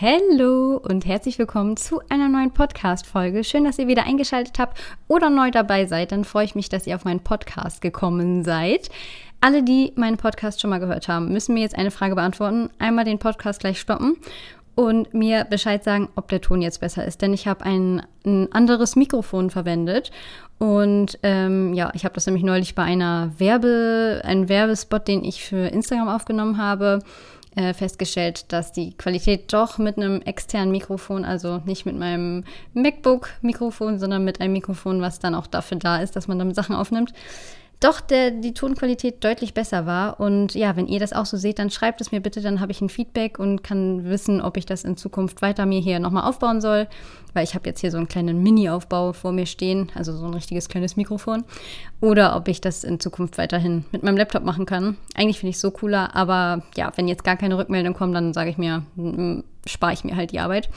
Hallo und herzlich willkommen zu einer neuen Podcast-Folge. Schön, dass ihr wieder eingeschaltet habt oder neu dabei seid. Dann freue ich mich, dass ihr auf meinen Podcast gekommen seid. Alle, die meinen Podcast schon mal gehört haben, müssen mir jetzt eine Frage beantworten. Einmal den Podcast gleich stoppen und mir Bescheid sagen, ob der Ton jetzt besser ist. Denn ich habe ein, ein anderes Mikrofon verwendet. Und ähm, ja, ich habe das nämlich neulich bei einer Werbe, einem Werbespot, den ich für Instagram aufgenommen habe, äh, festgestellt, dass die Qualität doch mit einem externen Mikrofon, also nicht mit meinem MacBook-Mikrofon, sondern mit einem Mikrofon, was dann auch dafür da ist, dass man damit Sachen aufnimmt, doch der, die Tonqualität deutlich besser war. Und ja, wenn ihr das auch so seht, dann schreibt es mir bitte, dann habe ich ein Feedback und kann wissen, ob ich das in Zukunft weiter mir hier nochmal aufbauen soll. Weil ich habe jetzt hier so einen kleinen Mini-Aufbau vor mir stehen, also so ein richtiges kleines Mikrofon. Oder ob ich das in Zukunft weiterhin mit meinem Laptop machen kann. Eigentlich finde ich es so cooler, aber ja, wenn jetzt gar keine Rückmeldung kommt, dann sage ich mir, spare ich mir halt die Arbeit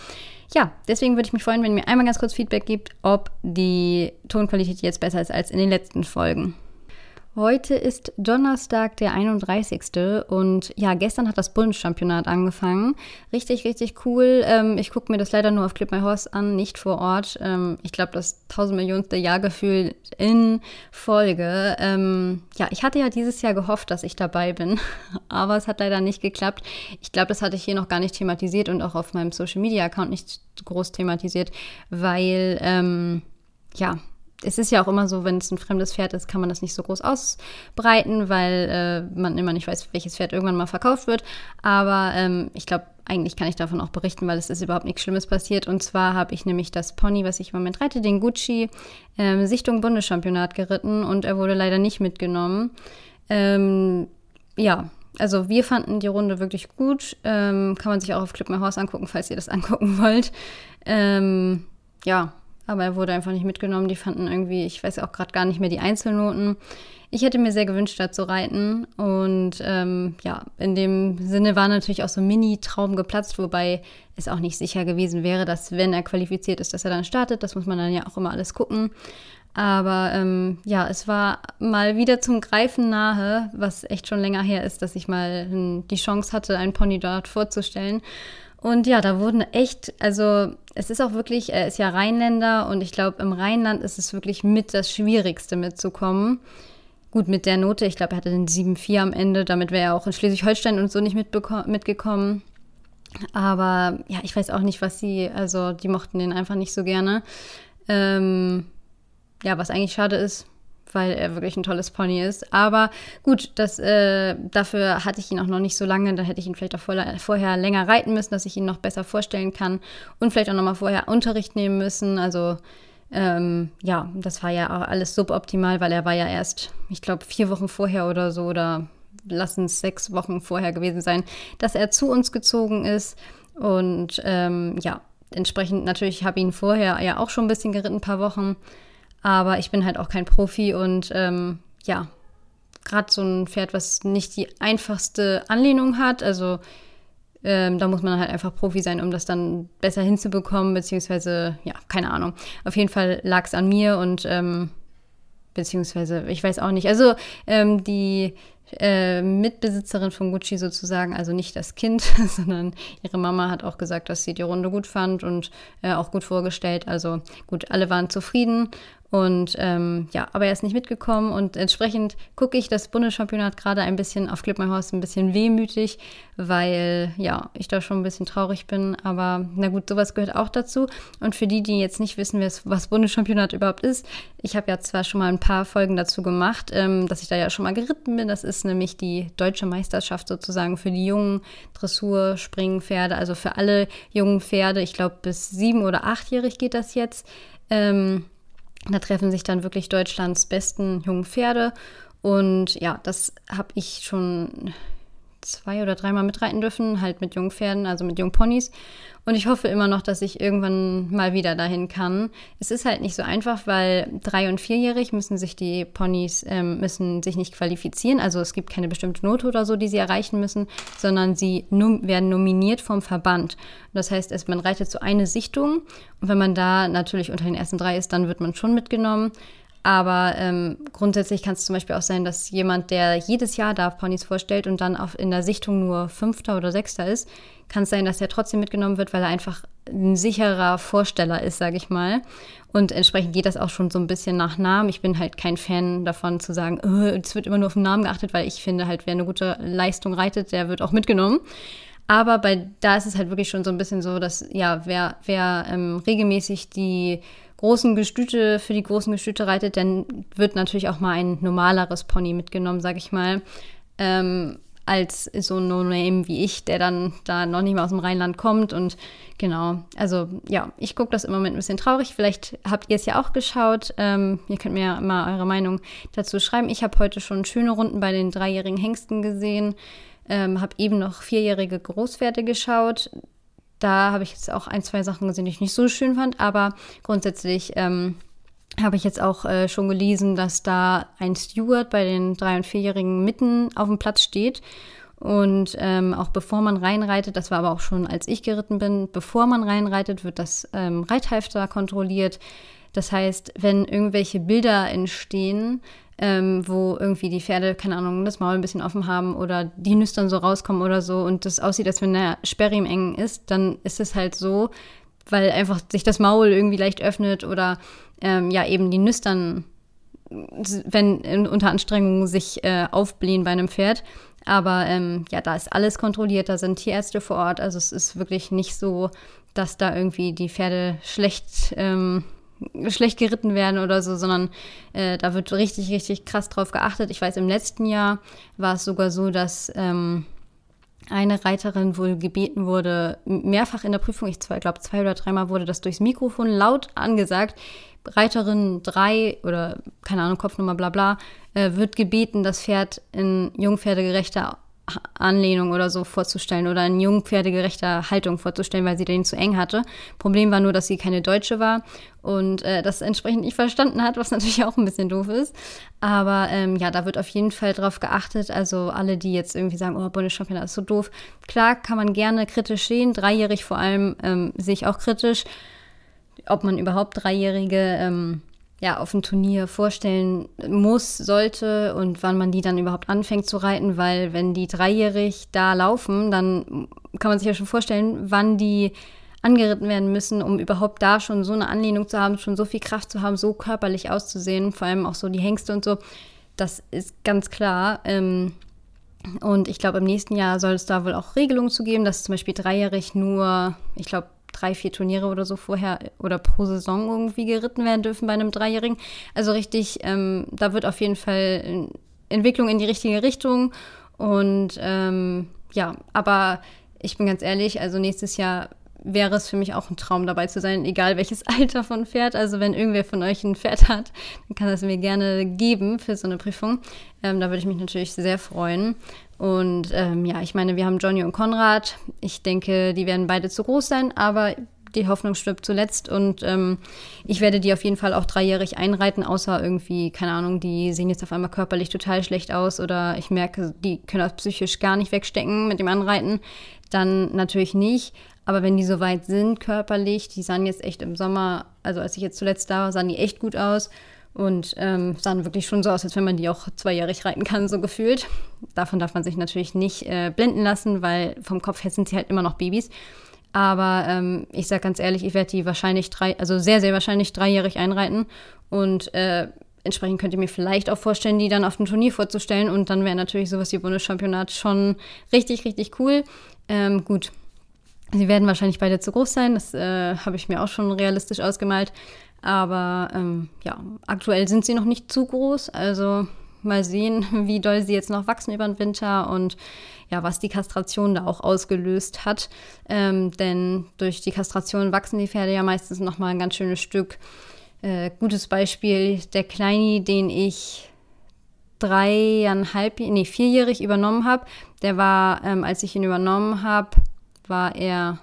ja, deswegen würde ich mich freuen, wenn ihr mir einmal ganz kurz Feedback gibt, ob die Tonqualität jetzt besser ist als in den letzten Folgen. Heute ist Donnerstag, der 31. Und ja, gestern hat das Bundeschampionat angefangen. Richtig, richtig cool. Ähm, ich gucke mir das leider nur auf Clip My Horse an, nicht vor Ort. Ähm, ich glaube, das 1000 Millionste Jahrgefühl in Folge. Ähm, ja, ich hatte ja dieses Jahr gehofft, dass ich dabei bin, aber es hat leider nicht geklappt. Ich glaube, das hatte ich hier noch gar nicht thematisiert und auch auf meinem Social Media Account nicht groß thematisiert, weil, ähm, ja, es ist ja auch immer so, wenn es ein fremdes Pferd ist, kann man das nicht so groß ausbreiten, weil äh, man immer nicht weiß, welches Pferd irgendwann mal verkauft wird. Aber ähm, ich glaube, eigentlich kann ich davon auch berichten, weil es ist überhaupt nichts Schlimmes passiert. Und zwar habe ich nämlich das Pony, was ich im Moment reite, den Gucci, ähm, Sichtung Bundeschampionat geritten und er wurde leider nicht mitgenommen. Ähm, ja, also wir fanden die Runde wirklich gut. Ähm, kann man sich auch auf Clip My Horse angucken, falls ihr das angucken wollt. Ähm, ja, aber er wurde einfach nicht mitgenommen. Die fanden irgendwie, ich weiß auch gerade gar nicht mehr die Einzelnoten. Ich hätte mir sehr gewünscht, da zu reiten. Und ähm, ja, in dem Sinne war natürlich auch so ein Mini-Traum geplatzt, wobei es auch nicht sicher gewesen wäre, dass, wenn er qualifiziert ist, dass er dann startet. Das muss man dann ja auch immer alles gucken. Aber ähm, ja, es war mal wieder zum Greifen nahe, was echt schon länger her ist, dass ich mal die Chance hatte, einen Pony dort vorzustellen. Und ja, da wurden echt, also es ist auch wirklich, er ist ja Rheinländer und ich glaube, im Rheinland ist es wirklich mit das Schwierigste mitzukommen. Gut, mit der Note, ich glaube, er hatte den 7-4 am Ende, damit wäre er auch in Schleswig-Holstein und so nicht mitgekommen. Aber ja, ich weiß auch nicht, was sie, also die mochten den einfach nicht so gerne. Ähm, ja, was eigentlich schade ist, weil er wirklich ein tolles Pony ist. Aber gut, das, äh, dafür hatte ich ihn auch noch nicht so lange. Da hätte ich ihn vielleicht auch vorher, vorher länger reiten müssen, dass ich ihn noch besser vorstellen kann. Und vielleicht auch noch mal vorher Unterricht nehmen müssen. Also ähm, ja, das war ja auch alles suboptimal, weil er war ja erst, ich glaube, vier Wochen vorher oder so oder lassen es sechs Wochen vorher gewesen sein, dass er zu uns gezogen ist. Und ähm, ja, entsprechend natürlich habe ich ihn vorher ja auch schon ein bisschen geritten, ein paar Wochen. Aber ich bin halt auch kein Profi und ähm, ja, gerade so ein Pferd, was nicht die einfachste Anlehnung hat, also ähm, da muss man halt einfach Profi sein, um das dann besser hinzubekommen, beziehungsweise, ja, keine Ahnung. Auf jeden Fall lag es an mir und ähm, beziehungsweise, ich weiß auch nicht. Also ähm, die äh, Mitbesitzerin von Gucci sozusagen, also nicht das Kind, sondern ihre Mama hat auch gesagt, dass sie die Runde gut fand und äh, auch gut vorgestellt. Also gut, alle waren zufrieden und ähm, ja, aber er ist nicht mitgekommen und entsprechend gucke ich das Bundeschampionat gerade ein bisschen auf Clip My Horse ein bisschen wehmütig, weil ja, ich da schon ein bisschen traurig bin. Aber na gut, sowas gehört auch dazu. Und für die, die jetzt nicht wissen, was Bundeschampionat überhaupt ist, ich habe ja zwar schon mal ein paar Folgen dazu gemacht, ähm, dass ich da ja schon mal geritten bin. Das ist nämlich die deutsche Meisterschaft sozusagen für die jungen Dressur, Springpferde, also für alle jungen Pferde. Ich glaube, bis sieben- oder achtjährig geht das jetzt. Ähm, da treffen sich dann wirklich Deutschlands besten jungen Pferde. Und ja, das habe ich schon zwei oder dreimal mitreiten dürfen, halt mit jungen Pferden, also mit jungen Ponys. Und ich hoffe immer noch, dass ich irgendwann mal wieder dahin kann. Es ist halt nicht so einfach, weil drei- und vierjährig müssen sich die Ponys ähm, müssen sich nicht qualifizieren. Also es gibt keine bestimmte Note oder so, die sie erreichen müssen, sondern sie num werden nominiert vom Verband. das heißt, man reitet so eine Sichtung und wenn man da natürlich unter den ersten drei ist, dann wird man schon mitgenommen. Aber ähm, grundsätzlich kann es zum Beispiel auch sein, dass jemand, der jedes Jahr darf Ponys vorstellt und dann auf, in der Sichtung nur Fünfter oder Sechster ist, kann es sein, dass er trotzdem mitgenommen wird, weil er einfach ein sicherer Vorsteller ist, sage ich mal. Und entsprechend geht das auch schon so ein bisschen nach Namen. Ich bin halt kein Fan davon zu sagen, oh, es wird immer nur auf den Namen geachtet, weil ich finde halt, wer eine gute Leistung reitet, der wird auch mitgenommen. Aber bei da ist es halt wirklich schon so ein bisschen so, dass ja, wer, wer ähm, regelmäßig die großen Gestüte für die großen Gestüte reitet, dann wird natürlich auch mal ein normaleres Pony mitgenommen, sag ich mal. Ähm, als so ein No-Name wie ich, der dann da noch nicht mal aus dem Rheinland kommt. Und genau, also ja, ich gucke das im Moment ein bisschen traurig. Vielleicht habt ihr es ja auch geschaut. Ähm, ihr könnt mir ja mal eure Meinung dazu schreiben. Ich habe heute schon schöne Runden bei den dreijährigen Hengsten gesehen. Ähm, habe eben noch vierjährige Großwerte geschaut. Da habe ich jetzt auch ein, zwei Sachen gesehen, die ich nicht so schön fand, aber grundsätzlich ähm, habe ich jetzt auch äh, schon gelesen, dass da ein Steward bei den drei- und vierjährigen mitten auf dem Platz steht. Und ähm, auch bevor man reinreitet, das war aber auch schon, als ich geritten bin, bevor man reinreitet, wird das ähm, Reithalfter kontrolliert. Das heißt, wenn irgendwelche Bilder entstehen, ähm, wo irgendwie die Pferde, keine Ahnung, das Maul ein bisschen offen haben oder die Nüstern so rauskommen oder so und das aussieht, als wenn der Sperr im Engen ist, dann ist es halt so, weil einfach sich das Maul irgendwie leicht öffnet oder ähm, ja eben die Nüstern, wenn unter Anstrengung sich äh, aufblähen bei einem Pferd. Aber ähm, ja, da ist alles kontrolliert, da sind Tierärzte vor Ort. Also es ist wirklich nicht so, dass da irgendwie die Pferde schlecht ähm, schlecht geritten werden oder so, sondern äh, da wird richtig, richtig krass drauf geachtet. Ich weiß, im letzten Jahr war es sogar so, dass ähm, eine Reiterin wohl gebeten wurde, mehrfach in der Prüfung, ich glaube zwei oder dreimal wurde das durchs Mikrofon laut angesagt, Reiterin 3 oder keine Ahnung, Kopfnummer bla bla, äh, wird gebeten, das Pferd in jungpferdegerechter Anlehnung oder so vorzustellen oder in jungpferdegerechter Haltung vorzustellen, weil sie den zu eng hatte. Problem war nur, dass sie keine Deutsche war und äh, das entsprechend nicht verstanden hat, was natürlich auch ein bisschen doof ist. Aber ähm, ja, da wird auf jeden Fall drauf geachtet. Also alle, die jetzt irgendwie sagen, oh, Bundeschampionat ist so doof. Klar, kann man gerne kritisch sehen. Dreijährig vor allem ähm, sehe ich auch kritisch. Ob man überhaupt Dreijährige ähm, ja, auf dem Turnier vorstellen muss, sollte und wann man die dann überhaupt anfängt zu reiten, weil wenn die dreijährig da laufen, dann kann man sich ja schon vorstellen, wann die angeritten werden müssen, um überhaupt da schon so eine Anlehnung zu haben, schon so viel Kraft zu haben, so körperlich auszusehen, vor allem auch so die Hengste und so. Das ist ganz klar. Ähm, und ich glaube, im nächsten Jahr soll es da wohl auch Regelungen zu geben, dass zum Beispiel dreijährig nur, ich glaube, drei, vier Turniere oder so vorher oder pro Saison irgendwie geritten werden dürfen bei einem Dreijährigen. Also richtig, ähm, da wird auf jeden Fall Entwicklung in die richtige Richtung. Und ähm, ja, aber ich bin ganz ehrlich, also nächstes Jahr wäre es für mich auch ein Traum dabei zu sein, egal welches Alter von Pferd. Also wenn irgendwer von euch ein Pferd hat, dann kann das mir gerne geben für so eine Prüfung. Ähm, da würde ich mich natürlich sehr freuen. Und ähm, ja, ich meine, wir haben Johnny und Konrad. Ich denke, die werden beide zu groß sein, aber die Hoffnung stirbt zuletzt und ähm, ich werde die auf jeden Fall auch dreijährig einreiten, außer irgendwie, keine Ahnung, die sehen jetzt auf einmal körperlich total schlecht aus oder ich merke, die können das psychisch gar nicht wegstecken mit dem Anreiten, dann natürlich nicht. Aber wenn die so weit sind körperlich, die sahen jetzt echt im Sommer, also als ich jetzt zuletzt da war, sahen die echt gut aus und ähm, sahen wirklich schon so aus, als wenn man die auch zweijährig reiten kann, so gefühlt. Davon darf man sich natürlich nicht äh, blenden lassen, weil vom Kopf her sind sie halt immer noch Babys. Aber ähm, ich sage ganz ehrlich, ich werde die wahrscheinlich drei, also sehr, sehr wahrscheinlich dreijährig einreiten. Und äh, entsprechend könnt ihr mir vielleicht auch vorstellen, die dann auf dem Turnier vorzustellen. Und dann wäre natürlich sowas wie Bundeschampionat schon richtig, richtig cool. Ähm, gut, Sie werden wahrscheinlich beide zu groß sein, das äh, habe ich mir auch schon realistisch ausgemalt. Aber ähm, ja, aktuell sind sie noch nicht zu groß. Also mal sehen, wie doll sie jetzt noch wachsen über den Winter und ja, was die Kastration da auch ausgelöst hat. Ähm, denn durch die Kastration wachsen die Pferde ja meistens noch mal ein ganz schönes Stück. Äh, gutes Beispiel, der Kleini, den ich dreieinhalb, nee, vierjährig übernommen habe, der war, ähm, als ich ihn übernommen habe, war er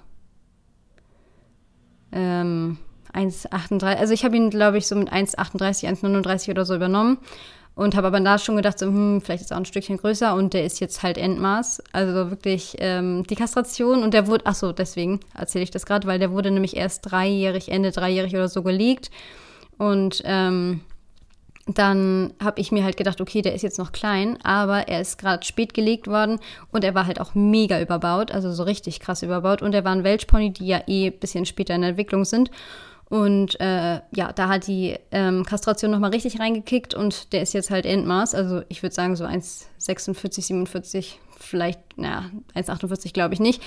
ähm, 1,38. Also ich habe ihn, glaube ich, so mit 1,38, 1,39 oder so übernommen. Und habe aber da schon gedacht, so, hm, vielleicht ist er auch ein Stückchen größer und der ist jetzt halt Endmaß. Also wirklich ähm, die Kastration und der wurde, ach so, deswegen erzähle ich das gerade, weil der wurde nämlich erst dreijährig, Ende dreijährig oder so gelegt. Und ähm, dann habe ich mir halt gedacht, okay, der ist jetzt noch klein, aber er ist gerade spät gelegt worden und er war halt auch mega überbaut, also so richtig krass überbaut. Und er war ein Welchpony, die ja eh ein bisschen später in der Entwicklung sind. Und äh, ja, da hat die ähm, Kastration nochmal richtig reingekickt und der ist jetzt halt Endmaß. Also ich würde sagen so 1,46, 47, vielleicht, naja, 1,48 glaube ich nicht.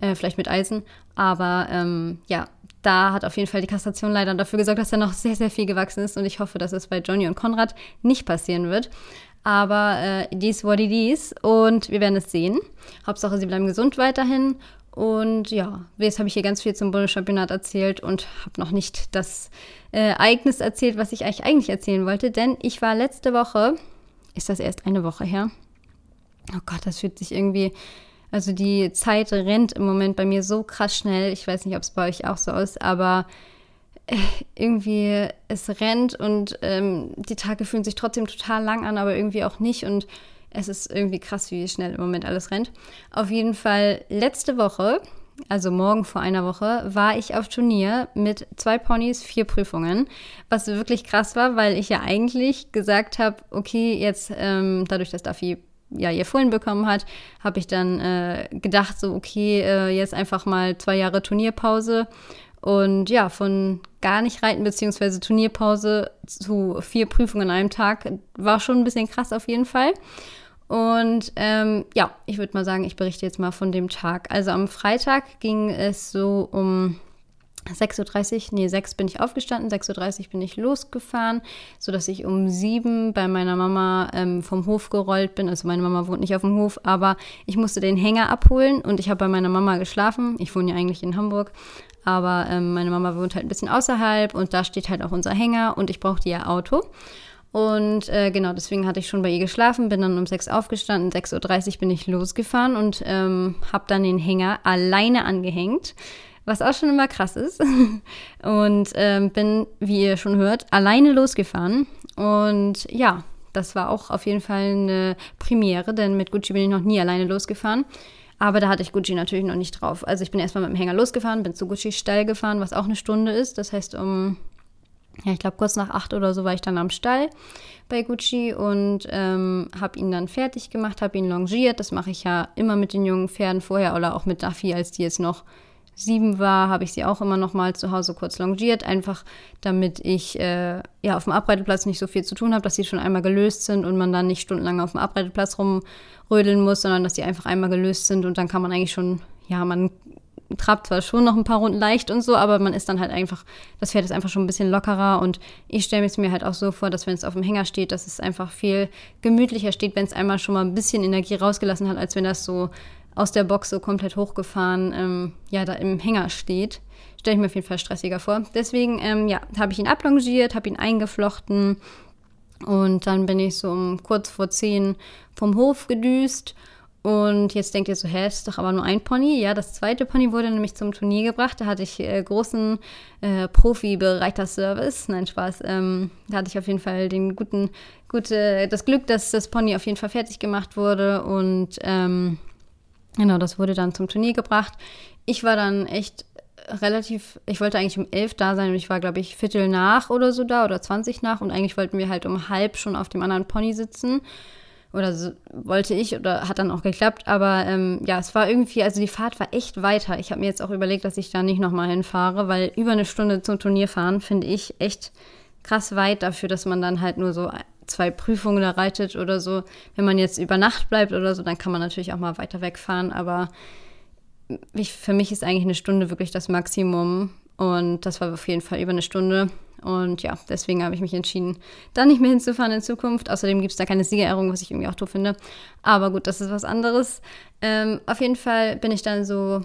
Äh, vielleicht mit Eisen. Aber ähm, ja, da hat auf jeden Fall die Kastration leider dafür gesorgt, dass er noch sehr, sehr viel gewachsen ist. Und ich hoffe, dass es bei Johnny und Konrad nicht passieren wird. Aber äh, dies it is. Und wir werden es sehen. Hauptsache, sie bleiben gesund weiterhin. Und ja, jetzt habe ich hier ganz viel zum Bundeschampionat erzählt und habe noch nicht das äh, Ereignis erzählt, was ich eigentlich, eigentlich erzählen wollte. Denn ich war letzte Woche, ist das erst eine Woche her? Oh Gott, das fühlt sich irgendwie also die Zeit rennt im Moment bei mir so krass schnell. Ich weiß nicht, ob es bei euch auch so ist, aber äh, irgendwie es rennt und ähm, die Tage fühlen sich trotzdem total lang an, aber irgendwie auch nicht. Und es ist irgendwie krass, wie schnell im Moment alles rennt. Auf jeden Fall letzte Woche, also morgen vor einer Woche, war ich auf Turnier mit zwei Ponys, vier Prüfungen, was wirklich krass war, weil ich ja eigentlich gesagt habe, okay, jetzt ähm, dadurch, dass Duffy ja, ihr Fohlen bekommen hat, habe ich dann äh, gedacht, so, okay, äh, jetzt einfach mal zwei Jahre Turnierpause. Und ja, von gar nicht reiten bzw. Turnierpause zu vier Prüfungen an einem Tag war schon ein bisschen krass auf jeden Fall. Und ähm, ja, ich würde mal sagen, ich berichte jetzt mal von dem Tag. Also am Freitag ging es so um 6.30 Uhr, nee, 6 bin ich aufgestanden, 6.30 Uhr bin ich losgefahren, sodass ich um 7 bei meiner Mama ähm, vom Hof gerollt bin. Also meine Mama wohnt nicht auf dem Hof, aber ich musste den Hänger abholen und ich habe bei meiner Mama geschlafen. Ich wohne ja eigentlich in Hamburg, aber ähm, meine Mama wohnt halt ein bisschen außerhalb und da steht halt auch unser Hänger und ich brauchte ja Auto. Und äh, genau, deswegen hatte ich schon bei ihr geschlafen, bin dann um 6 aufgestanden, 6.30 Uhr bin ich losgefahren und ähm, habe dann den Hänger alleine angehängt was auch schon immer krass ist. Und ähm, bin, wie ihr schon hört, alleine losgefahren. Und ja, das war auch auf jeden Fall eine Premiere, denn mit Gucci bin ich noch nie alleine losgefahren. Aber da hatte ich Gucci natürlich noch nicht drauf. Also ich bin erstmal mit dem Hänger losgefahren, bin zu Gucci Stall gefahren, was auch eine Stunde ist. Das heißt, um, ja, ich glaube, kurz nach acht oder so war ich dann am Stall bei Gucci und ähm, habe ihn dann fertig gemacht, habe ihn longiert. Das mache ich ja immer mit den jungen Pferden vorher oder auch mit Duffy, als die jetzt noch sieben war, habe ich sie auch immer noch mal zu Hause kurz longiert, einfach damit ich äh, ja auf dem Abreiteplatz nicht so viel zu tun habe, dass sie schon einmal gelöst sind und man dann nicht stundenlang auf dem Abreiteplatz rumrödeln muss, sondern dass die einfach einmal gelöst sind und dann kann man eigentlich schon, ja, man trabt zwar schon noch ein paar Runden leicht und so, aber man ist dann halt einfach, das Pferd ist einfach schon ein bisschen lockerer und ich stelle es mir halt auch so vor, dass wenn es auf dem Hänger steht, dass es einfach viel gemütlicher steht, wenn es einmal schon mal ein bisschen Energie rausgelassen hat, als wenn das so aus der Box so komplett hochgefahren, ähm, ja, da im Hänger steht. Stelle ich mir auf jeden Fall stressiger vor. Deswegen, ähm, ja, habe ich ihn ablongiert, habe ihn eingeflochten und dann bin ich so um kurz vor zehn vom Hof gedüst. Und jetzt denkt ihr so, hä, ist doch aber nur ein Pony. Ja, das zweite Pony wurde nämlich zum Turnier gebracht. Da hatte ich äh, großen äh, Profi-Bereiter-Service. Nein, Spaß. Ähm, da hatte ich auf jeden Fall den guten, gute, das Glück, dass das Pony auf jeden Fall fertig gemacht wurde. Und ähm, Genau, das wurde dann zum Turnier gebracht. Ich war dann echt relativ, ich wollte eigentlich um elf da sein und ich war, glaube ich, Viertel nach oder so da oder 20 nach und eigentlich wollten wir halt um halb schon auf dem anderen Pony sitzen. Oder so, wollte ich oder hat dann auch geklappt. Aber ähm, ja, es war irgendwie, also die Fahrt war echt weiter. Ich habe mir jetzt auch überlegt, dass ich da nicht nochmal hinfahre, weil über eine Stunde zum Turnier fahren finde ich echt krass weit dafür, dass man dann halt nur so zwei Prüfungen da reitet oder so. Wenn man jetzt über Nacht bleibt oder so, dann kann man natürlich auch mal weiter wegfahren. Aber ich, für mich ist eigentlich eine Stunde wirklich das Maximum. Und das war auf jeden Fall über eine Stunde. Und ja, deswegen habe ich mich entschieden, da nicht mehr hinzufahren in Zukunft. Außerdem gibt es da keine Siegerehrung, was ich irgendwie auch doof finde. Aber gut, das ist was anderes. Ähm, auf jeden Fall bin ich dann so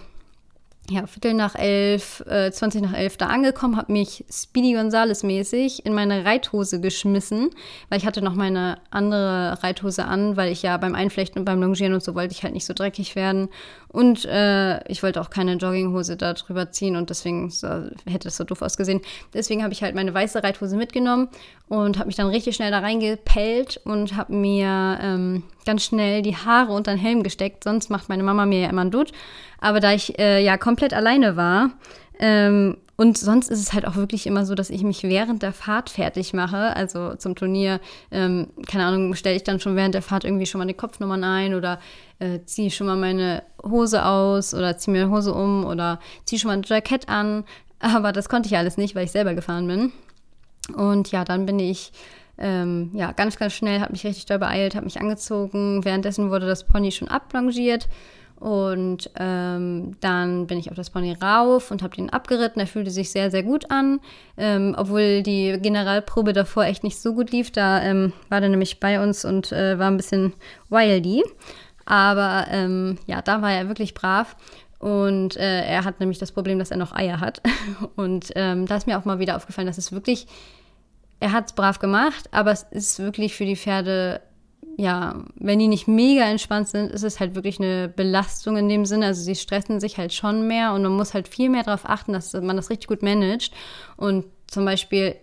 ja, Viertel nach elf, äh, 20 nach elf da angekommen, habe mich Speedy Gonzales mäßig in meine Reithose geschmissen, weil ich hatte noch meine andere Reithose an, weil ich ja beim Einflechten und beim Longieren und so wollte ich halt nicht so dreckig werden. Und äh, ich wollte auch keine Jogginghose da drüber ziehen und deswegen so, hätte es so doof ausgesehen. Deswegen habe ich halt meine weiße Reithose mitgenommen und habe mich dann richtig schnell da reingepellt und habe mir ähm, ganz schnell die Haare unter den Helm gesteckt. Sonst macht meine Mama mir ja immer einen Dutt. Aber da ich äh, ja komplett alleine war ähm, Und sonst ist es halt auch wirklich immer so, dass ich mich während der Fahrt fertig mache. Also zum Turnier, ähm, keine Ahnung, stelle ich dann schon während der Fahrt irgendwie schon mal die Kopfnummern ein oder äh, ziehe schon mal meine Hose aus oder ziehe mir eine Hose um oder ziehe schon mal ein Jackett an. Aber das konnte ich alles nicht, weil ich selber gefahren bin. Und ja, dann bin ich ähm, ja, ganz, ganz schnell, habe mich richtig doll beeilt, habe mich angezogen. Währenddessen wurde das Pony schon ablongiert. Und ähm, dann bin ich auf das Pony rauf und habe den abgeritten. Er fühlte sich sehr, sehr gut an. Ähm, obwohl die Generalprobe davor echt nicht so gut lief. Da ähm, war der nämlich bei uns und äh, war ein bisschen wildy. Aber ähm, ja, da war er wirklich brav. Und äh, er hat nämlich das Problem, dass er noch Eier hat. Und ähm, da ist mir auch mal wieder aufgefallen, dass es wirklich, er hat es brav gemacht, aber es ist wirklich für die Pferde ja, wenn die nicht mega entspannt sind, ist es halt wirklich eine Belastung in dem Sinne. Also sie stressen sich halt schon mehr und man muss halt viel mehr darauf achten, dass man das richtig gut managt. Und zum Beispiel,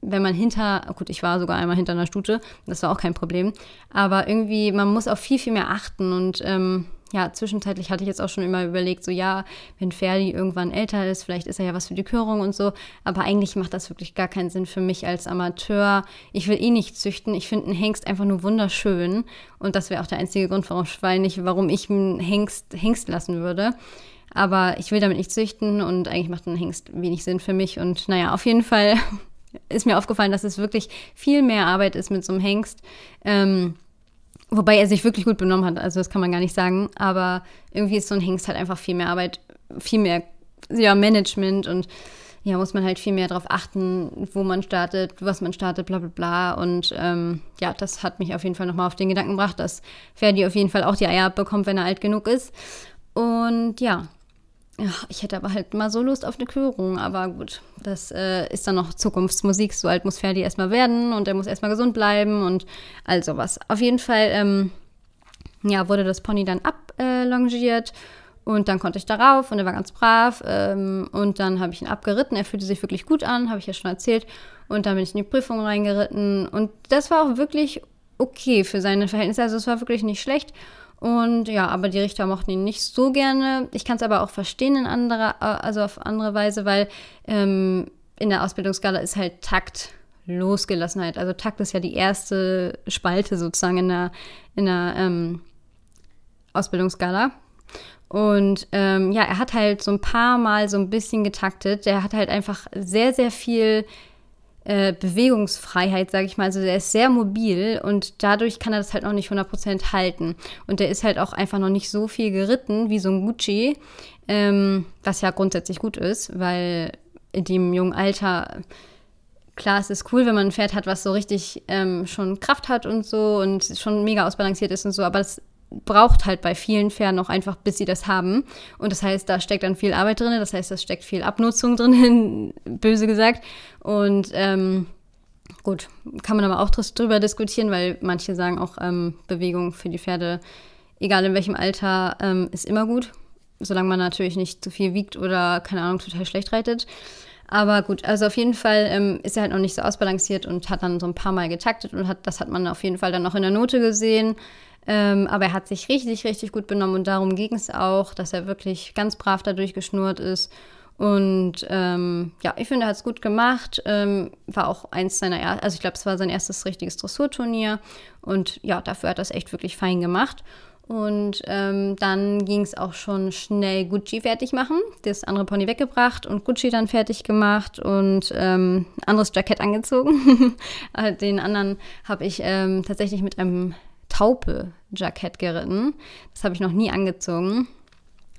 wenn man hinter, gut, ich war sogar einmal hinter einer Stute, das war auch kein Problem, aber irgendwie, man muss auf viel, viel mehr achten und ähm, ja, zwischenzeitlich hatte ich jetzt auch schon immer überlegt, so ja, wenn Ferdi irgendwann älter ist, vielleicht ist er ja was für die Körung und so. Aber eigentlich macht das wirklich gar keinen Sinn für mich als Amateur. Ich will eh nicht züchten. Ich finde einen Hengst einfach nur wunderschön. Und das wäre auch der einzige Grund, warum, ich einen Hengst, Hengst lassen würde. Aber ich will damit nicht züchten und eigentlich macht ein Hengst wenig Sinn für mich. Und naja, auf jeden Fall ist mir aufgefallen, dass es wirklich viel mehr Arbeit ist mit so einem Hengst. Ähm, Wobei er sich wirklich gut benommen hat, also das kann man gar nicht sagen. Aber irgendwie ist so ein Hengst halt einfach viel mehr Arbeit, viel mehr ja, Management und ja, muss man halt viel mehr darauf achten, wo man startet, was man startet, bla bla bla. Und ähm, ja, das hat mich auf jeden Fall nochmal auf den Gedanken gebracht, dass Ferdi auf jeden Fall auch die Eier abbekommt, wenn er alt genug ist. Und ja, ja, ich hätte aber halt mal so Lust auf eine Körung, aber gut, das äh, ist dann noch Zukunftsmusik. So alt muss Ferdi erstmal werden und er muss erstmal gesund bleiben und all sowas. Auf jeden Fall, ähm, ja, wurde das Pony dann ablongiert äh, und dann konnte ich darauf und er war ganz brav ähm, und dann habe ich ihn abgeritten. Er fühlte sich wirklich gut an, habe ich ja schon erzählt. Und dann bin ich in die Prüfung reingeritten und das war auch wirklich okay für seine Verhältnisse. Also es war wirklich nicht schlecht. Und ja, aber die Richter mochten ihn nicht so gerne. Ich kann es aber auch verstehen in anderer, also auf andere Weise, weil ähm, in der Ausbildungsskala ist halt Takt Losgelassenheit. Also Takt ist ja die erste Spalte sozusagen in der, in der ähm, Ausbildungsskala. Und ähm, ja, er hat halt so ein paar Mal so ein bisschen getaktet. Der hat halt einfach sehr, sehr viel äh, Bewegungsfreiheit, sage ich mal. Also der ist sehr mobil und dadurch kann er das halt noch nicht 100% halten. Und der ist halt auch einfach noch nicht so viel geritten wie so ein Gucci, ähm, was ja grundsätzlich gut ist, weil in dem jungen Alter klar, es ist cool, wenn man ein Pferd hat, was so richtig ähm, schon Kraft hat und so und schon mega ausbalanciert ist und so, aber das braucht halt bei vielen Pferden auch einfach, bis sie das haben. Und das heißt, da steckt dann viel Arbeit drin, das heißt, da steckt viel Abnutzung drin, böse gesagt. Und ähm, gut, kann man aber auch drüber diskutieren, weil manche sagen auch, ähm, Bewegung für die Pferde, egal in welchem Alter, ähm, ist immer gut. Solange man natürlich nicht zu viel wiegt oder, keine Ahnung, total schlecht reitet. Aber gut, also auf jeden Fall ähm, ist er halt noch nicht so ausbalanciert und hat dann so ein paar Mal getaktet und hat, das hat man auf jeden Fall dann noch in der Note gesehen. Ähm, aber er hat sich richtig, richtig gut benommen und darum ging es auch, dass er wirklich ganz brav dadurch geschnurrt ist. Und ähm, ja, ich finde, er hat es gut gemacht. Ähm, war auch eins seiner ersten, also ich glaube, es war sein erstes richtiges Dressurturnier. Und ja, dafür hat er es echt wirklich fein gemacht. Und ähm, dann ging es auch schon schnell Gucci fertig machen, das andere Pony weggebracht und Gucci dann fertig gemacht und ähm, anderes Jackett angezogen. Den anderen habe ich ähm, tatsächlich mit einem Taupe-Jackett geritten. Das habe ich noch nie angezogen.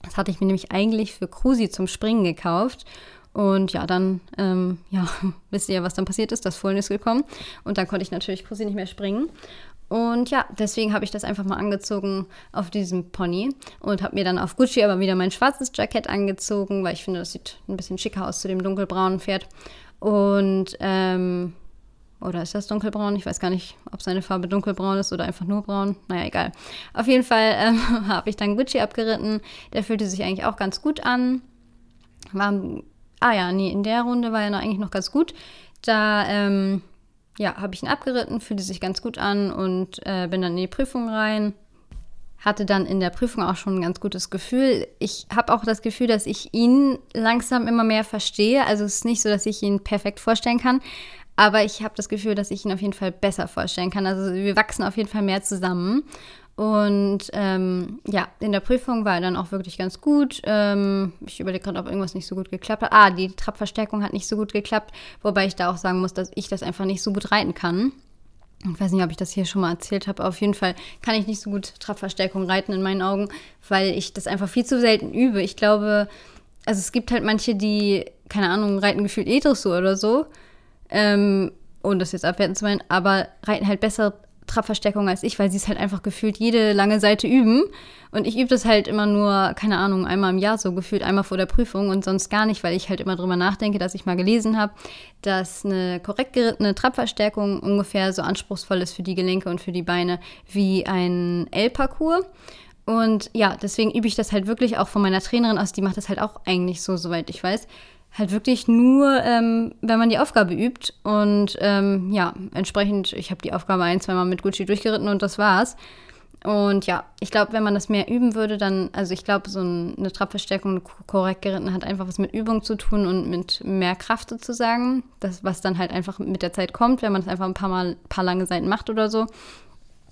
Das hatte ich mir nämlich eigentlich für Krusi zum Springen gekauft. Und ja, dann, ähm, ja, wisst ihr, was dann passiert ist. Das Fohlen ist gekommen. Und dann konnte ich natürlich Krusi nicht mehr springen. Und ja, deswegen habe ich das einfach mal angezogen auf diesem Pony und habe mir dann auf Gucci aber wieder mein schwarzes Jackett angezogen, weil ich finde, das sieht ein bisschen schicker aus zu dem dunkelbraunen Pferd. Und ähm, oder ist das dunkelbraun? Ich weiß gar nicht, ob seine Farbe dunkelbraun ist oder einfach nur braun. Naja, egal. Auf jeden Fall ähm, habe ich dann Gucci abgeritten. Der fühlte sich eigentlich auch ganz gut an. War, ah ja, nee, in der Runde war er noch eigentlich noch ganz gut. Da ähm, ja, habe ich ihn abgeritten, fühlte sich ganz gut an und äh, bin dann in die Prüfung rein. hatte dann in der Prüfung auch schon ein ganz gutes Gefühl. Ich habe auch das Gefühl, dass ich ihn langsam immer mehr verstehe. Also es ist nicht so, dass ich ihn perfekt vorstellen kann, aber ich habe das Gefühl, dass ich ihn auf jeden Fall besser vorstellen kann. Also wir wachsen auf jeden Fall mehr zusammen. Und ähm, ja, in der Prüfung war er dann auch wirklich ganz gut. Ähm, ich überlege gerade, ob irgendwas nicht so gut geklappt hat. Ah, die Trabverstärkung hat nicht so gut geklappt, wobei ich da auch sagen muss, dass ich das einfach nicht so gut reiten kann. Ich weiß nicht, ob ich das hier schon mal erzählt habe. Auf jeden Fall kann ich nicht so gut Trabverstärkung reiten in meinen Augen, weil ich das einfach viel zu selten übe. Ich glaube, also es gibt halt manche, die, keine Ahnung, reiten gefühlt eh Dressur oder so. Ähm, ohne das jetzt abwertend zu meinen, aber reiten halt besser Trabverstärkung als ich, weil sie es halt einfach gefühlt jede lange Seite üben. Und ich übe das halt immer nur, keine Ahnung, einmal im Jahr so gefühlt, einmal vor der Prüfung und sonst gar nicht, weil ich halt immer drüber nachdenke, dass ich mal gelesen habe, dass eine korrekt gerittene Trabverstärkung ungefähr so anspruchsvoll ist für die Gelenke und für die Beine wie ein L-Parcours. Und ja, deswegen übe ich das halt wirklich auch von meiner Trainerin aus, die macht das halt auch eigentlich so, soweit ich weiß halt wirklich nur, ähm, wenn man die Aufgabe übt. Und ähm, ja, entsprechend, ich habe die Aufgabe ein, zweimal mit Gucci durchgeritten und das war's. Und ja, ich glaube, wenn man das mehr üben würde, dann, also ich glaube, so eine Trabverstärkung korrekt geritten hat einfach was mit Übung zu tun und mit mehr Kraft sozusagen. Das, was dann halt einfach mit der Zeit kommt, wenn man es einfach ein paar Mal, paar lange Seiten macht oder so.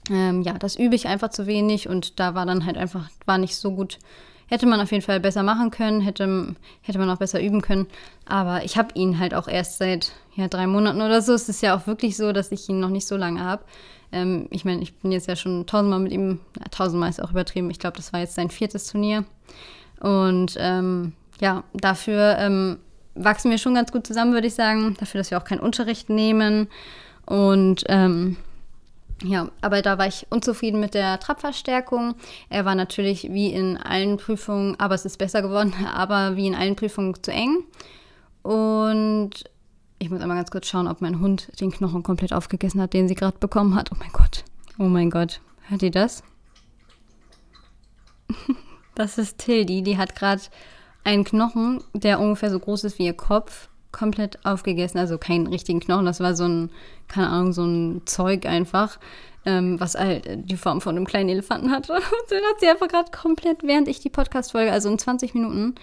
Ähm, ja, das übe ich einfach zu wenig und da war dann halt einfach, war nicht so gut Hätte man auf jeden Fall besser machen können, hätte, hätte man auch besser üben können. Aber ich habe ihn halt auch erst seit ja, drei Monaten oder so. Es ist ja auch wirklich so, dass ich ihn noch nicht so lange habe. Ähm, ich meine, ich bin jetzt ja schon tausendmal mit ihm, na, tausendmal ist auch übertrieben. Ich glaube, das war jetzt sein viertes Turnier. Und ähm, ja, dafür ähm, wachsen wir schon ganz gut zusammen, würde ich sagen. Dafür, dass wir auch keinen Unterricht nehmen. Und ähm, ja, aber da war ich unzufrieden mit der Trabverstärkung. Er war natürlich wie in allen Prüfungen, aber es ist besser geworden, aber wie in allen Prüfungen zu eng. Und ich muss einmal ganz kurz schauen, ob mein Hund den Knochen komplett aufgegessen hat, den sie gerade bekommen hat. Oh mein Gott. Oh mein Gott. Hört ihr das? das ist Tildi. Die hat gerade einen Knochen, der ungefähr so groß ist wie ihr Kopf, komplett aufgegessen. Also keinen richtigen Knochen, das war so ein, keine Ahnung, so ein Zeug einfach, ähm, was halt die Form von einem kleinen Elefanten hatte. Und den hat sie einfach gerade komplett, während ich die Podcast-Folge, also in 20 Minuten,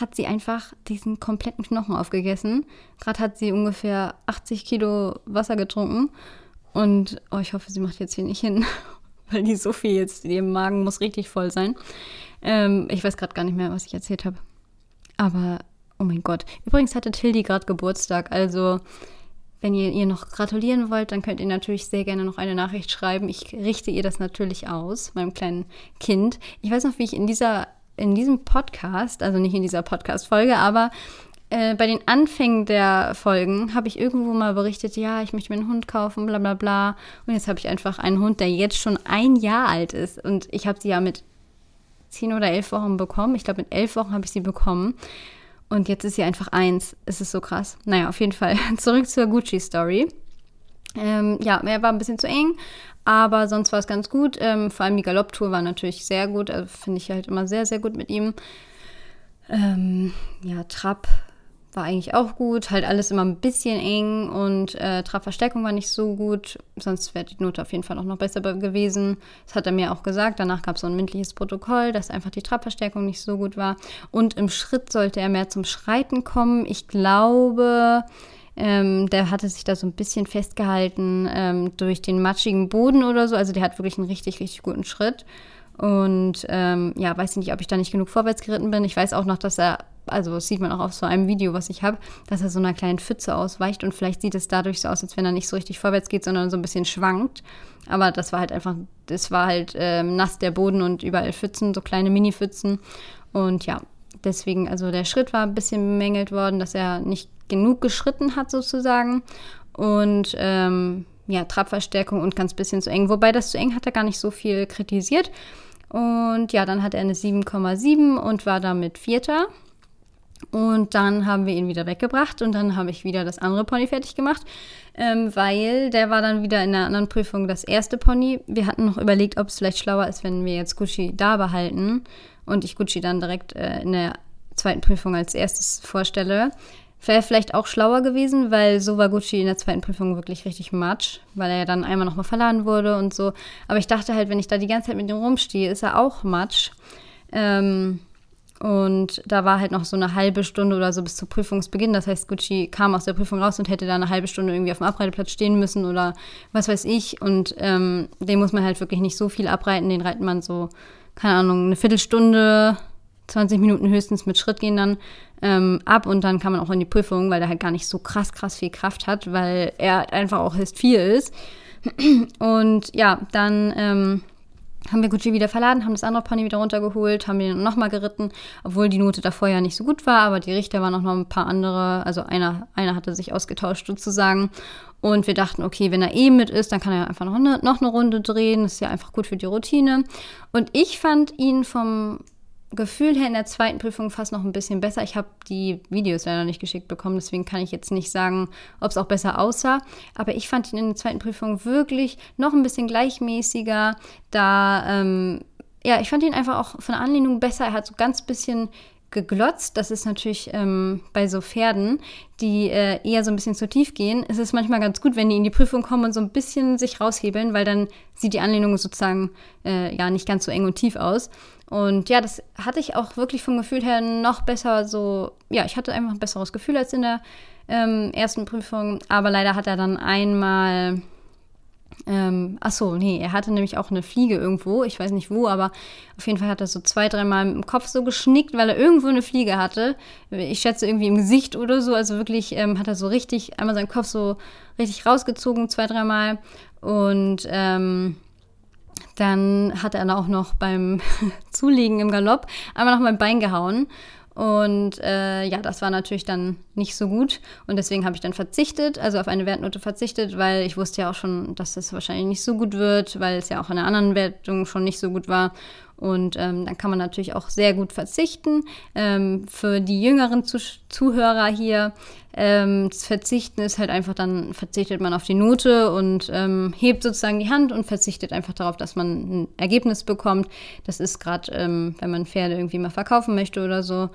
hat sie einfach diesen kompletten Knochen aufgegessen. Gerade hat sie ungefähr 80 Kilo Wasser getrunken. Und oh, ich hoffe, sie macht jetzt hier nicht hin, weil die so viel jetzt, ihr Magen muss richtig voll sein. Ähm, ich weiß gerade gar nicht mehr, was ich erzählt habe. Aber Oh mein Gott. Übrigens hatte Tildi gerade Geburtstag. Also, wenn ihr ihr noch gratulieren wollt, dann könnt ihr natürlich sehr gerne noch eine Nachricht schreiben. Ich richte ihr das natürlich aus, meinem kleinen Kind. Ich weiß noch, wie ich in dieser in diesem Podcast, also nicht in dieser Podcast-Folge, aber äh, bei den Anfängen der Folgen habe ich irgendwo mal berichtet, ja, ich möchte mir einen Hund kaufen, bla bla bla. Und jetzt habe ich einfach einen Hund, der jetzt schon ein Jahr alt ist. Und ich habe sie ja mit zehn oder elf Wochen bekommen. Ich glaube, mit elf Wochen habe ich sie bekommen. Und jetzt ist sie einfach eins. Es ist so krass. Naja, auf jeden Fall. Zurück zur Gucci-Story. Ähm, ja, er war ein bisschen zu eng, aber sonst war es ganz gut. Ähm, vor allem die Galopptour war natürlich sehr gut. Also finde ich halt immer sehr, sehr gut mit ihm. Ähm, ja, Trab war eigentlich auch gut. Halt alles immer ein bisschen eng und äh, Trabverstärkung war nicht so gut. Sonst wäre die Note auf jeden Fall auch noch besser gewesen. Das hat er mir auch gesagt. Danach gab es so ein mündliches Protokoll, dass einfach die Trabverstärkung nicht so gut war. Und im Schritt sollte er mehr zum Schreiten kommen. Ich glaube, ähm, der hatte sich da so ein bisschen festgehalten ähm, durch den matschigen Boden oder so. Also der hat wirklich einen richtig, richtig guten Schritt. Und ähm, ja, weiß ich nicht, ob ich da nicht genug vorwärts geritten bin. Ich weiß auch noch, dass er also das sieht man auch auf so einem Video, was ich habe, dass er so einer kleinen Pfütze ausweicht und vielleicht sieht es dadurch so aus, als wenn er nicht so richtig vorwärts geht, sondern so ein bisschen schwankt. Aber das war halt einfach, das war halt ähm, nass der Boden und überall Pfützen, so kleine Mini-Pfützen. Und ja, deswegen, also der Schritt war ein bisschen bemängelt worden, dass er nicht genug geschritten hat sozusagen. Und ähm, ja, Trabverstärkung und ganz bisschen zu eng. Wobei das zu eng hat er gar nicht so viel kritisiert. Und ja, dann hat er eine 7,7 und war damit Vierter. Und dann haben wir ihn wieder weggebracht und dann habe ich wieder das andere Pony fertig gemacht, ähm, weil der war dann wieder in einer anderen Prüfung das erste Pony. Wir hatten noch überlegt, ob es vielleicht schlauer ist, wenn wir jetzt Gucci da behalten und ich Gucci dann direkt äh, in der zweiten Prüfung als erstes vorstelle. Wäre vielleicht auch schlauer gewesen, weil so war Gucci in der zweiten Prüfung wirklich richtig matsch, weil er ja dann einmal nochmal verladen wurde und so. Aber ich dachte halt, wenn ich da die ganze Zeit mit ihm rumstehe, ist er auch matsch. Ähm, und da war halt noch so eine halbe Stunde oder so bis zu Prüfungsbeginn. Das heißt, Gucci kam aus der Prüfung raus und hätte da eine halbe Stunde irgendwie auf dem Abreiteplatz stehen müssen oder was weiß ich. Und ähm, den muss man halt wirklich nicht so viel abreiten. Den reitet man so, keine Ahnung, eine Viertelstunde, 20 Minuten höchstens mit Schritt gehen dann ähm, ab und dann kann man auch in die Prüfung, weil der halt gar nicht so krass, krass viel Kraft hat, weil er einfach auch erst vier ist. Und ja, dann ähm, haben wir Gucci wieder verladen, haben das andere Pony wieder runtergeholt, haben ihn nochmal geritten, obwohl die Note davor ja nicht so gut war, aber die Richter waren auch noch ein paar andere, also einer, einer hatte sich ausgetauscht sozusagen. Und wir dachten, okay, wenn er eh mit ist, dann kann er einfach noch eine, noch eine Runde drehen. Das ist ja einfach gut für die Routine. Und ich fand ihn vom Gefühl her in der zweiten Prüfung fast noch ein bisschen besser. Ich habe die Videos leider nicht geschickt bekommen, deswegen kann ich jetzt nicht sagen, ob es auch besser aussah. Aber ich fand ihn in der zweiten Prüfung wirklich noch ein bisschen gleichmäßiger. Da, ähm, ja, ich fand ihn einfach auch von der Anlehnung besser. Er hat so ganz bisschen geglotzt. Das ist natürlich ähm, bei so Pferden, die äh, eher so ein bisschen zu tief gehen, ist es manchmal ganz gut, wenn die in die Prüfung kommen und so ein bisschen sich raushebeln, weil dann sieht die Anlehnung sozusagen äh, ja nicht ganz so eng und tief aus. Und ja, das hatte ich auch wirklich vom Gefühl her noch besser so, ja, ich hatte einfach ein besseres Gefühl als in der ähm, ersten Prüfung, aber leider hat er dann einmal ähm, ach so, nee, er hatte nämlich auch eine Fliege irgendwo, ich weiß nicht wo, aber auf jeden Fall hat er so zwei, dreimal im Kopf so geschnickt, weil er irgendwo eine Fliege hatte. Ich schätze irgendwie im Gesicht oder so, also wirklich ähm, hat er so richtig, einmal seinen Kopf so richtig rausgezogen, zwei, dreimal. Und ähm, dann hat er auch noch beim Zulegen im Galopp einmal noch mein Bein gehauen. Und äh, ja, das war natürlich dann nicht so gut. Und deswegen habe ich dann verzichtet, also auf eine Wertnote verzichtet, weil ich wusste ja auch schon, dass das wahrscheinlich nicht so gut wird, weil es ja auch in der anderen Wertung schon nicht so gut war. Und ähm, dann kann man natürlich auch sehr gut verzichten. Ähm, für die jüngeren Zuh Zuhörer hier, ähm, das Verzichten ist halt einfach, dann verzichtet man auf die Note und ähm, hebt sozusagen die Hand und verzichtet einfach darauf, dass man ein Ergebnis bekommt. Das ist gerade, ähm, wenn man Pferde irgendwie mal verkaufen möchte oder so,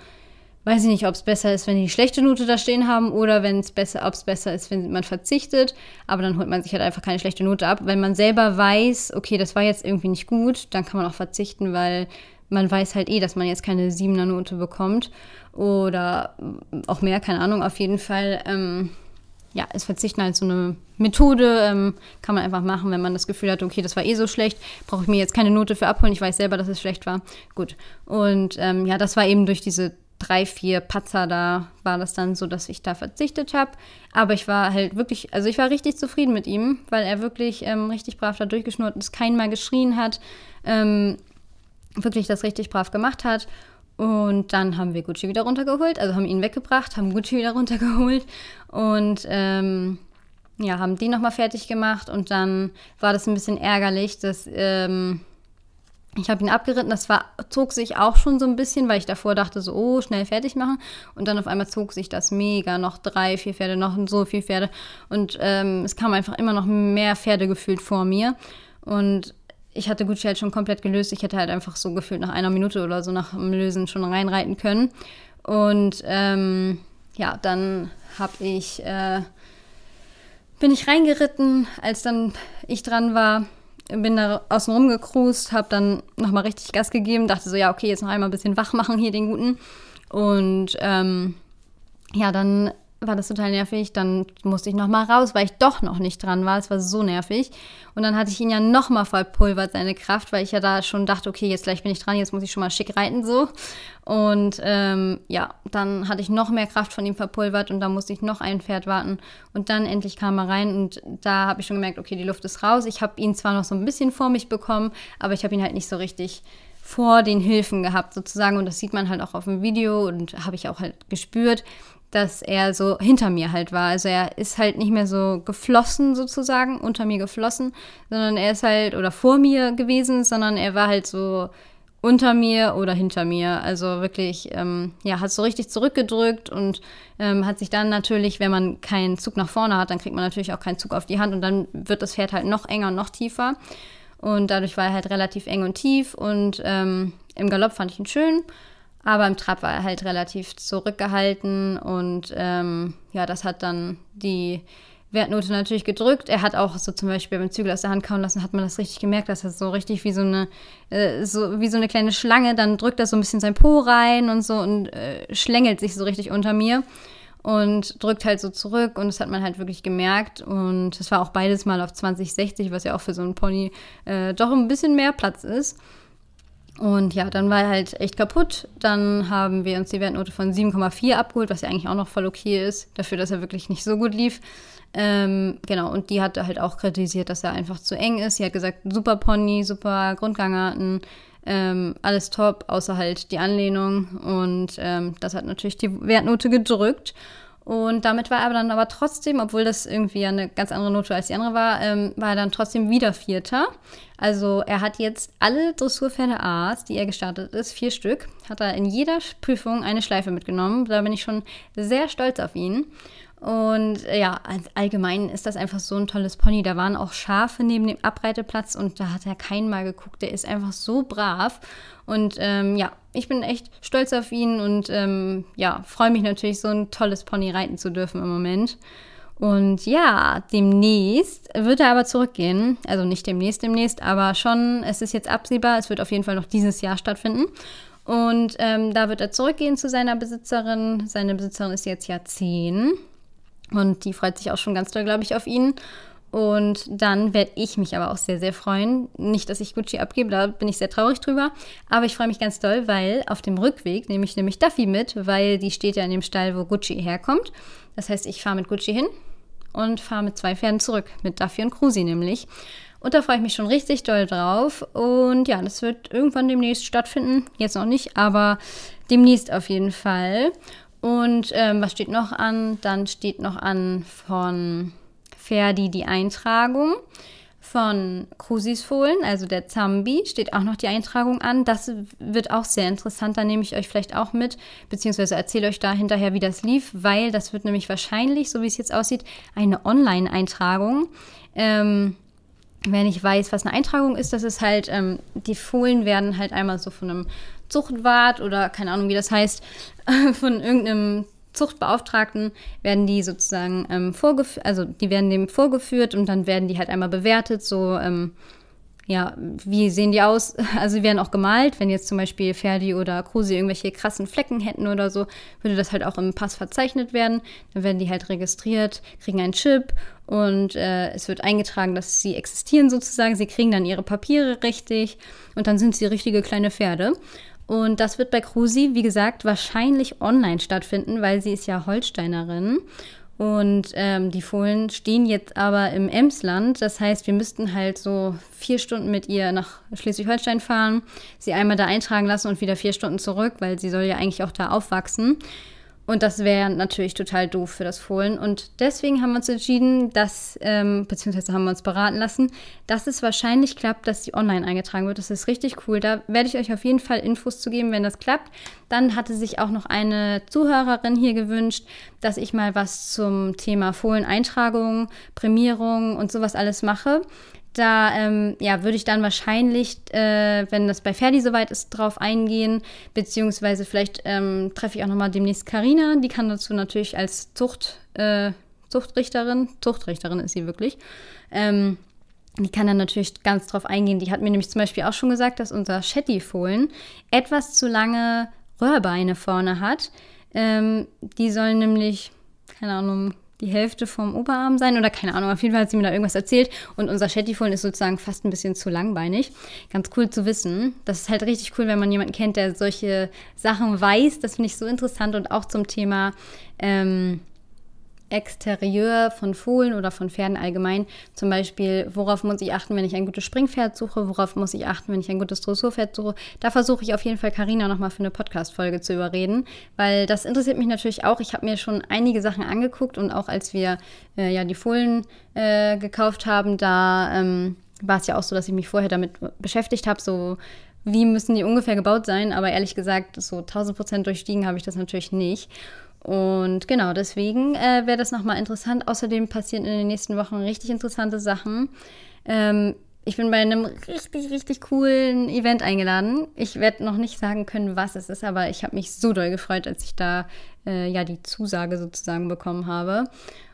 weiß ich nicht, ob es besser ist, wenn die schlechte Note da stehen haben oder wenn es besser, ob es besser ist, wenn man verzichtet. Aber dann holt man sich halt einfach keine schlechte Note ab. Wenn man selber weiß, okay, das war jetzt irgendwie nicht gut, dann kann man auch verzichten, weil man weiß halt eh, dass man jetzt keine siebener Note bekommt oder auch mehr, keine Ahnung. Auf jeden Fall, ähm, ja, ist Verzichten halt so eine Methode, ähm, kann man einfach machen, wenn man das Gefühl hat, okay, das war eh so schlecht, brauche ich mir jetzt keine Note für abholen, ich weiß selber, dass es schlecht war. Gut. Und ähm, ja, das war eben durch diese drei, vier Patzer da war das dann so, dass ich da verzichtet habe. Aber ich war halt wirklich, also ich war richtig zufrieden mit ihm, weil er wirklich ähm, richtig brav da durchgeschnurrt ist, kein Mal geschrien hat, ähm, wirklich das richtig brav gemacht hat. Und dann haben wir Gucci wieder runtergeholt, also haben ihn weggebracht, haben Gucci wieder runtergeholt und ähm, ja, haben die nochmal fertig gemacht. Und dann war das ein bisschen ärgerlich, dass ähm, ich habe ihn abgeritten, das war, zog sich auch schon so ein bisschen, weil ich davor dachte, so, oh, schnell fertig machen. Und dann auf einmal zog sich das mega, noch drei, vier Pferde, noch so viele Pferde. Und ähm, es kam einfach immer noch mehr Pferde gefühlt vor mir. Und ich hatte Gucci halt schon komplett gelöst. Ich hätte halt einfach so gefühlt nach einer Minute oder so nach dem Lösen schon reinreiten können. Und ähm, ja, dann habe ich, äh, bin ich reingeritten, als dann ich dran war bin da außen rum gekrust, habe dann nochmal richtig Gas gegeben, dachte so, ja, okay, jetzt noch einmal ein bisschen wach machen hier den Guten. Und ähm, ja, dann war das total nervig. Dann musste ich noch mal raus, weil ich doch noch nicht dran war. Es war so nervig. Und dann hatte ich ihn ja noch mal verpulvert, seine Kraft, weil ich ja da schon dachte, okay, jetzt gleich bin ich dran, jetzt muss ich schon mal schick reiten so. Und ähm, ja, dann hatte ich noch mehr Kraft von ihm verpulvert und da musste ich noch ein Pferd warten. Und dann endlich kam er rein und da habe ich schon gemerkt, okay, die Luft ist raus. Ich habe ihn zwar noch so ein bisschen vor mich bekommen, aber ich habe ihn halt nicht so richtig vor den Hilfen gehabt sozusagen und das sieht man halt auch auf dem Video und habe ich auch halt gespürt dass er so hinter mir halt war. Also er ist halt nicht mehr so geflossen sozusagen, unter mir geflossen, sondern er ist halt oder vor mir gewesen, sondern er war halt so unter mir oder hinter mir. Also wirklich, ähm, ja, hat so richtig zurückgedrückt und ähm, hat sich dann natürlich, wenn man keinen Zug nach vorne hat, dann kriegt man natürlich auch keinen Zug auf die Hand und dann wird das Pferd halt noch enger und noch tiefer. Und dadurch war er halt relativ eng und tief und ähm, im Galopp fand ich ihn schön. Aber im Trab war er halt relativ zurückgehalten und ähm, ja, das hat dann die Wertnote natürlich gedrückt. Er hat auch so zum Beispiel beim Zügel aus der Hand kauen lassen, hat man das richtig gemerkt, dass er so richtig wie so eine, äh, so wie so eine kleine Schlange, dann drückt er so ein bisschen sein Po rein und so und äh, schlängelt sich so richtig unter mir und drückt halt so zurück und das hat man halt wirklich gemerkt und es war auch beides mal auf 2060, was ja auch für so einen Pony äh, doch ein bisschen mehr Platz ist. Und ja, dann war er halt echt kaputt. Dann haben wir uns die Wertnote von 7,4 abgeholt, was ja eigentlich auch noch voll okay ist, dafür, dass er wirklich nicht so gut lief. Ähm, genau, und die hatte halt auch kritisiert, dass er einfach zu eng ist. Sie hat gesagt, super Pony, super Grundgangarten, ähm, alles top, außer halt die Anlehnung. Und ähm, das hat natürlich die Wertnote gedrückt. Und damit war er dann aber trotzdem, obwohl das irgendwie eine ganz andere Note als die andere war, ähm, war er dann trotzdem wieder Vierter. Also er hat jetzt alle Dressurpferde A's, die er gestartet ist, vier Stück, hat er in jeder Prüfung eine Schleife mitgenommen. Da bin ich schon sehr stolz auf ihn. Und äh, ja, allgemein ist das einfach so ein tolles Pony. Da waren auch Schafe neben dem Abreiteplatz und da hat er keinen mal geguckt. Der ist einfach so brav. Und ähm, ja, ich bin echt stolz auf ihn und ähm, ja, freue mich natürlich, so ein tolles Pony reiten zu dürfen im Moment. Und ja, demnächst wird er aber zurückgehen. Also nicht demnächst, demnächst, aber schon, es ist jetzt absehbar, es wird auf jeden Fall noch dieses Jahr stattfinden. Und ähm, da wird er zurückgehen zu seiner Besitzerin. Seine Besitzerin ist jetzt ja zehn. Und die freut sich auch schon ganz doll, glaube ich, auf ihn. Und dann werde ich mich aber auch sehr, sehr freuen. Nicht, dass ich Gucci abgebe, da bin ich sehr traurig drüber. Aber ich freue mich ganz doll, weil auf dem Rückweg nehme ich nämlich Duffy mit, weil die steht ja in dem Stall, wo Gucci herkommt. Das heißt, ich fahre mit Gucci hin und fahre mit zwei Pferden zurück, mit Duffy und Cruzy nämlich. Und da freue ich mich schon richtig doll drauf. Und ja, das wird irgendwann demnächst stattfinden. Jetzt noch nicht, aber demnächst auf jeden Fall. Und ähm, was steht noch an? Dann steht noch an von Ferdi die Eintragung. Von Crucis Fohlen, also der Zambi, steht auch noch die Eintragung an. Das wird auch sehr interessant. Da nehme ich euch vielleicht auch mit, beziehungsweise erzähle euch da hinterher, wie das lief, weil das wird nämlich wahrscheinlich, so wie es jetzt aussieht, eine Online-Eintragung. Ähm, wer nicht weiß, was eine Eintragung ist, das ist halt, ähm, die Fohlen werden halt einmal so von einem Zuchtwart oder keine Ahnung, wie das heißt, von irgendeinem Zuchtbeauftragten werden die sozusagen ähm, vorgeführt, also die werden dem vorgeführt und dann werden die halt einmal bewertet, so ähm, ja, wie sehen die aus? Also, sie werden auch gemalt. Wenn jetzt zum Beispiel Ferdi oder Kruse irgendwelche krassen Flecken hätten oder so, würde das halt auch im Pass verzeichnet werden. Dann werden die halt registriert, kriegen einen Chip und äh, es wird eingetragen, dass sie existieren sozusagen. Sie kriegen dann ihre Papiere richtig und dann sind sie richtige kleine Pferde. Und das wird bei Krusi, wie gesagt, wahrscheinlich online stattfinden, weil sie ist ja Holsteinerin. Und ähm, die Fohlen stehen jetzt aber im Emsland. Das heißt, wir müssten halt so vier Stunden mit ihr nach Schleswig-Holstein fahren, sie einmal da eintragen lassen und wieder vier Stunden zurück, weil sie soll ja eigentlich auch da aufwachsen. Und das wäre natürlich total doof für das Fohlen. Und deswegen haben wir uns entschieden, dass, ähm, beziehungsweise haben wir uns beraten lassen, dass es wahrscheinlich klappt, dass sie online eingetragen wird. Das ist richtig cool. Da werde ich euch auf jeden Fall Infos zu geben, wenn das klappt. Dann hatte sich auch noch eine Zuhörerin hier gewünscht, dass ich mal was zum Thema Fohleneintragung, Prämierung und sowas alles mache. Da ähm, ja, würde ich dann wahrscheinlich, äh, wenn das bei Ferdi soweit ist, drauf eingehen, beziehungsweise vielleicht ähm, treffe ich auch nochmal demnächst Karina. Die kann dazu natürlich als Zucht, äh, Zuchtrichterin, Zuchtrichterin ist sie wirklich, ähm, die kann dann natürlich ganz drauf eingehen. Die hat mir nämlich zum Beispiel auch schon gesagt, dass unser Shetty-Fohlen etwas zu lange Röhrbeine vorne hat. Ähm, die sollen nämlich, keine Ahnung, die Hälfte vom Oberarm sein oder keine Ahnung. Auf jeden Fall hat sie mir da irgendwas erzählt. Und unser Shettyfohlen ist sozusagen fast ein bisschen zu langbeinig. Ganz cool zu wissen. Das ist halt richtig cool, wenn man jemanden kennt, der solche Sachen weiß. Das finde ich so interessant und auch zum Thema. Ähm, Exterieur von Fohlen oder von Pferden allgemein. Zum Beispiel, worauf muss ich achten, wenn ich ein gutes Springpferd suche? Worauf muss ich achten, wenn ich ein gutes Dressurpferd suche? Da versuche ich auf jeden Fall Karina nochmal für eine Podcast-Folge zu überreden, weil das interessiert mich natürlich auch. Ich habe mir schon einige Sachen angeguckt und auch als wir äh, ja die Fohlen äh, gekauft haben, da ähm, war es ja auch so, dass ich mich vorher damit beschäftigt habe, so wie müssen die ungefähr gebaut sein, aber ehrlich gesagt, so 1000 Prozent durchstiegen habe ich das natürlich nicht. Und genau, deswegen äh, wäre das nochmal interessant. Außerdem passieren in den nächsten Wochen richtig interessante Sachen. Ähm, ich bin bei einem richtig, richtig coolen Event eingeladen. Ich werde noch nicht sagen können, was es ist, aber ich habe mich so doll gefreut, als ich da äh, ja die Zusage sozusagen bekommen habe.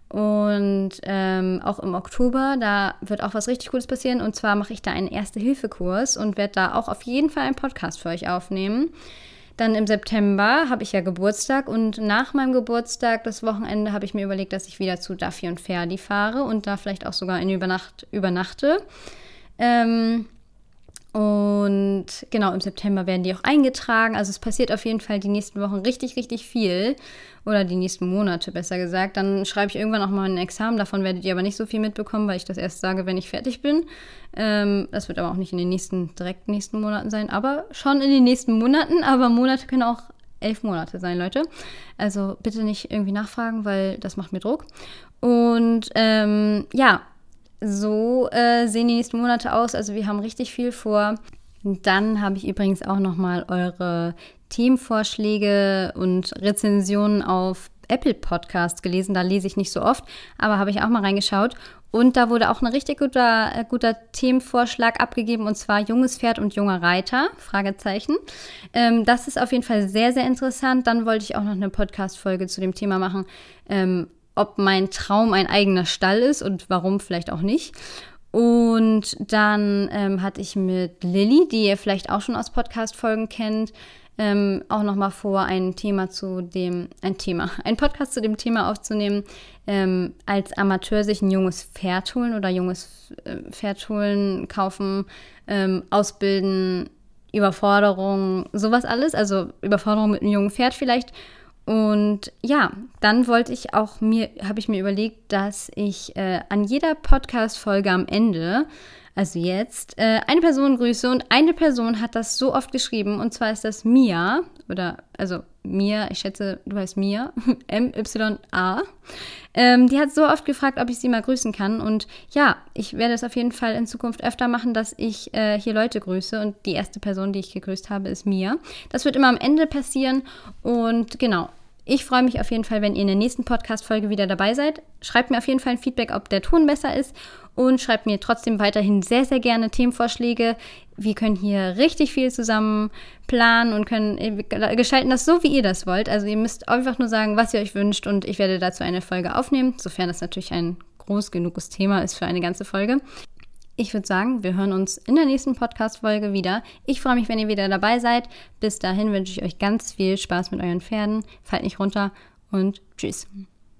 Und ähm, auch im Oktober, da wird auch was richtig Cooles passieren. Und zwar mache ich da einen Erste-Hilfe-Kurs und werde da auch auf jeden Fall einen Podcast für euch aufnehmen. Dann im September habe ich ja Geburtstag und nach meinem Geburtstag, das Wochenende, habe ich mir überlegt, dass ich wieder zu Duffy und Ferdi fahre und da vielleicht auch sogar in Übernacht übernachte. Ähm, und genau, im September werden die auch eingetragen. Also es passiert auf jeden Fall die nächsten Wochen richtig, richtig viel. Oder die nächsten Monate, besser gesagt. Dann schreibe ich irgendwann auch mal ein Examen. Davon werdet ihr aber nicht so viel mitbekommen, weil ich das erst sage, wenn ich fertig bin. Ähm, das wird aber auch nicht in den nächsten, direkt nächsten Monaten sein, aber schon in den nächsten Monaten. Aber Monate können auch elf Monate sein, Leute. Also bitte nicht irgendwie nachfragen, weil das macht mir Druck. Und ähm, ja, so äh, sehen die nächsten Monate aus. Also wir haben richtig viel vor. Dann habe ich übrigens auch nochmal eure Themenvorschläge und Rezensionen auf Apple Podcasts gelesen. Da lese ich nicht so oft, aber habe ich auch mal reingeschaut. Und da wurde auch ein richtig guter, äh, guter Themenvorschlag abgegeben, und zwar junges Pferd und junger Reiter, Fragezeichen. Ähm, das ist auf jeden Fall sehr, sehr interessant. Dann wollte ich auch noch eine Podcast-Folge zu dem Thema machen, ähm, ob mein Traum ein eigener Stall ist und warum vielleicht auch nicht. Und dann ähm, hatte ich mit Lilly, die ihr vielleicht auch schon aus Podcast-Folgen kennt, ähm, auch nochmal vor, ein Thema zu dem, ein Thema, ein Podcast zu dem Thema aufzunehmen, ähm, als Amateur sich ein junges Pferd holen oder junges äh, Pferd holen, kaufen, ähm, ausbilden, Überforderung, sowas alles, also Überforderung mit einem jungen Pferd vielleicht und ja, dann wollte ich auch mir, habe ich mir überlegt, dass ich äh, an jeder Podcast-Folge am Ende, also jetzt, äh, eine Person grüße und eine Person hat das so oft geschrieben und zwar ist das Mia oder also Mia, ich schätze, du heißt Mia, M-Y-A. Ähm, die hat so oft gefragt, ob ich sie mal grüßen kann. Und ja, ich werde es auf jeden Fall in Zukunft öfter machen, dass ich äh, hier Leute grüße. Und die erste Person, die ich gegrüßt habe, ist Mia. Das wird immer am Ende passieren. Und genau, ich freue mich auf jeden Fall, wenn ihr in der nächsten Podcast-Folge wieder dabei seid. Schreibt mir auf jeden Fall ein Feedback, ob der Ton besser ist. Und schreibt mir trotzdem weiterhin sehr, sehr gerne Themenvorschläge. Wir können hier richtig viel zusammen planen und können äh, gestalten das so, wie ihr das wollt. Also ihr müsst einfach nur sagen, was ihr euch wünscht und ich werde dazu eine Folge aufnehmen, sofern das natürlich ein groß genuges Thema ist für eine ganze Folge. Ich würde sagen, wir hören uns in der nächsten Podcast-Folge wieder. Ich freue mich, wenn ihr wieder dabei seid. Bis dahin wünsche ich euch ganz viel Spaß mit euren Pferden. Fallt nicht runter und tschüss.